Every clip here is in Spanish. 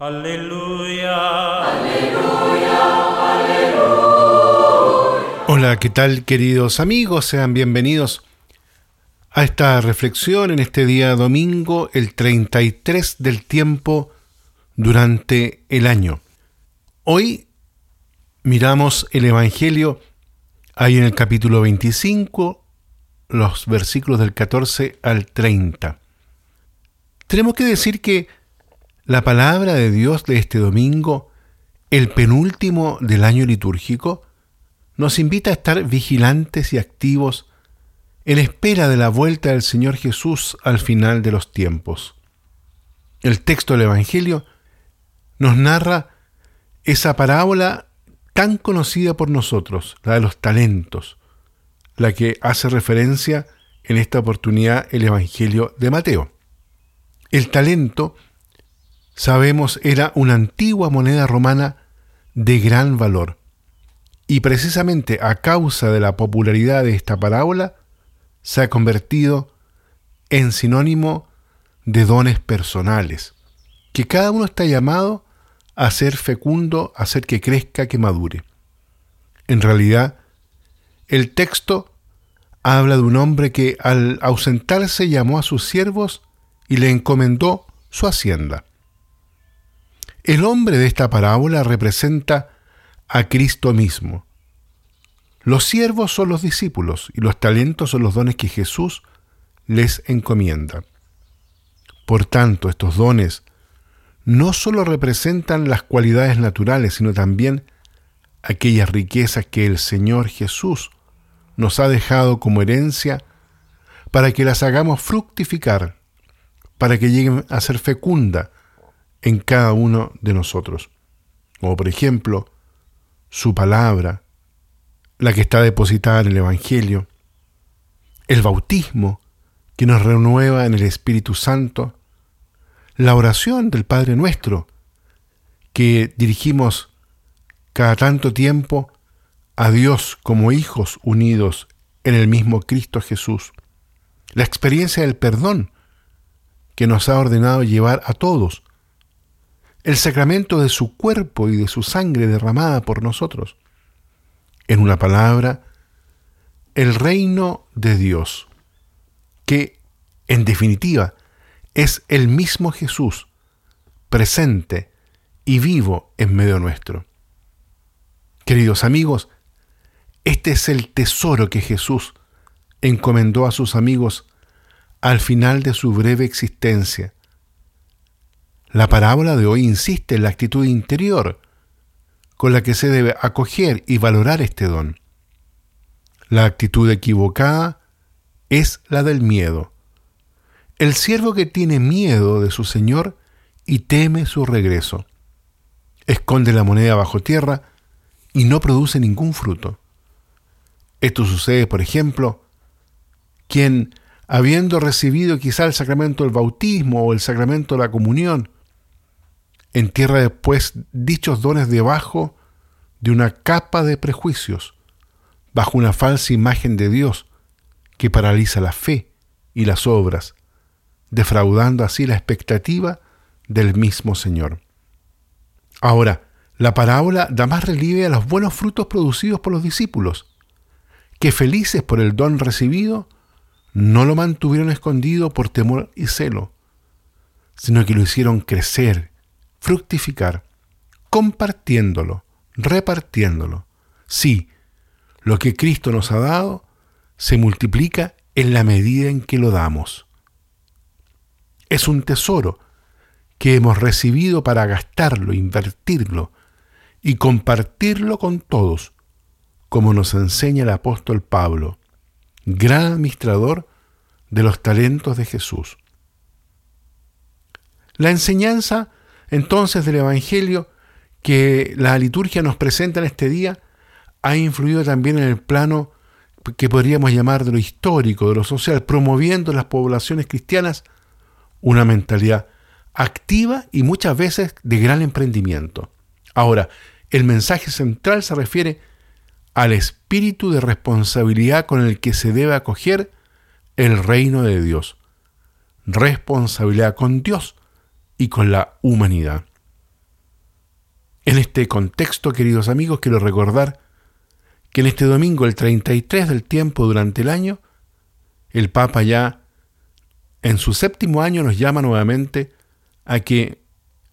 Aleluya. Hola, ¿qué tal queridos amigos? Sean bienvenidos a esta reflexión en este día domingo, el 33 del tiempo durante el año. Hoy miramos el Evangelio ahí en el capítulo 25, los versículos del 14 al 30. Tenemos que decir que la palabra de Dios de este domingo, el penúltimo del año litúrgico, nos invita a estar vigilantes y activos en espera de la vuelta del Señor Jesús al final de los tiempos. El texto del Evangelio nos narra esa parábola tan conocida por nosotros, la de los talentos, la que hace referencia en esta oportunidad el Evangelio de Mateo. El talento, sabemos, era una antigua moneda romana de gran valor. Y precisamente a causa de la popularidad de esta parábola, se ha convertido en sinónimo de dones personales, que cada uno está llamado a ser fecundo, a hacer que crezca, que madure. En realidad, el texto habla de un hombre que al ausentarse llamó a sus siervos y le encomendó su hacienda. El hombre de esta parábola representa a Cristo mismo. Los siervos son los discípulos y los talentos son los dones que Jesús les encomienda. Por tanto, estos dones no solo representan las cualidades naturales, sino también aquellas riquezas que el Señor Jesús nos ha dejado como herencia para que las hagamos fructificar para que lleguen a ser fecunda en cada uno de nosotros. Como por ejemplo, su palabra, la que está depositada en el Evangelio, el bautismo que nos renueva en el Espíritu Santo, la oración del Padre nuestro, que dirigimos cada tanto tiempo a Dios como hijos unidos en el mismo Cristo Jesús, la experiencia del perdón, que nos ha ordenado llevar a todos, el sacramento de su cuerpo y de su sangre derramada por nosotros. En una palabra, el reino de Dios, que, en definitiva, es el mismo Jesús, presente y vivo en medio nuestro. Queridos amigos, este es el tesoro que Jesús encomendó a sus amigos al final de su breve existencia. La parábola de hoy insiste en la actitud interior con la que se debe acoger y valorar este don. La actitud equivocada es la del miedo. El siervo que tiene miedo de su Señor y teme su regreso. Esconde la moneda bajo tierra y no produce ningún fruto. Esto sucede, por ejemplo, quien habiendo recibido quizá el sacramento del bautismo o el sacramento de la comunión, entierra después dichos dones debajo de una capa de prejuicios, bajo una falsa imagen de Dios que paraliza la fe y las obras, defraudando así la expectativa del mismo Señor. Ahora, la parábola da más relieve a los buenos frutos producidos por los discípulos, que felices por el don recibido, no lo mantuvieron escondido por temor y celo, sino que lo hicieron crecer, fructificar, compartiéndolo, repartiéndolo. Sí, lo que Cristo nos ha dado se multiplica en la medida en que lo damos. Es un tesoro que hemos recibido para gastarlo, invertirlo y compartirlo con todos, como nos enseña el apóstol Pablo gran administrador de los talentos de Jesús. La enseñanza entonces del Evangelio que la liturgia nos presenta en este día ha influido también en el plano que podríamos llamar de lo histórico, de lo social, promoviendo en las poblaciones cristianas una mentalidad activa y muchas veces de gran emprendimiento. Ahora, el mensaje central se refiere al espíritu de responsabilidad con el que se debe acoger el reino de Dios. Responsabilidad con Dios y con la humanidad. En este contexto, queridos amigos, quiero recordar que en este domingo, el 33 del tiempo durante el año, el Papa ya en su séptimo año nos llama nuevamente a que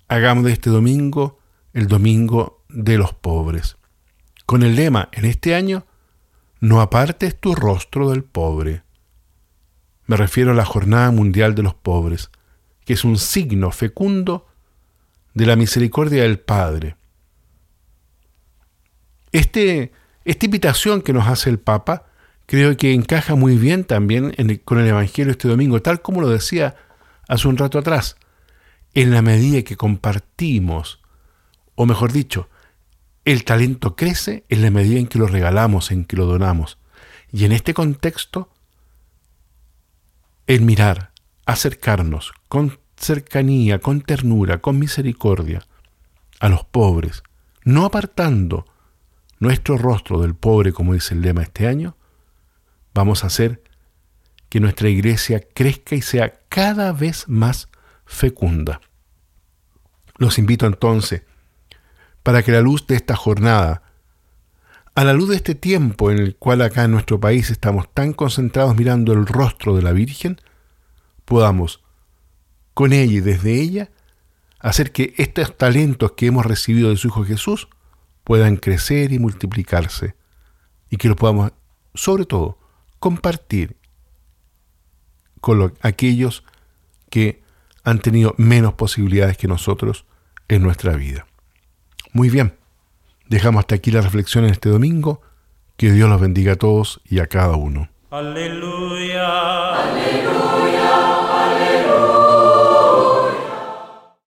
hagamos de este domingo el domingo de los pobres, con el lema en este año, no apartes tu rostro del pobre. Me refiero a la Jornada Mundial de los Pobres, que es un signo fecundo de la misericordia del Padre. Este, esta invitación que nos hace el Papa creo que encaja muy bien también con el Evangelio este domingo, tal como lo decía hace un rato atrás. En la medida que compartimos, o mejor dicho, el talento crece en la medida en que lo regalamos, en que lo donamos. Y en este contexto, el mirar, acercarnos con cercanía, con ternura, con misericordia a los pobres, no apartando nuestro rostro del pobre, como dice el lema este año, vamos a hacer que nuestra iglesia crezca y sea cada vez más fecunda. Los invito entonces, para que la luz de esta jornada, a la luz de este tiempo en el cual acá en nuestro país estamos tan concentrados mirando el rostro de la Virgen, podamos, con ella y desde ella, hacer que estos talentos que hemos recibido de su Hijo Jesús puedan crecer y multiplicarse, y que los podamos, sobre todo, compartir con aquellos que han tenido menos posibilidades que nosotros en nuestra vida. Muy bien, dejamos hasta aquí la reflexión en este domingo. Que Dios los bendiga a todos y a cada uno. Aleluya. Aleluya.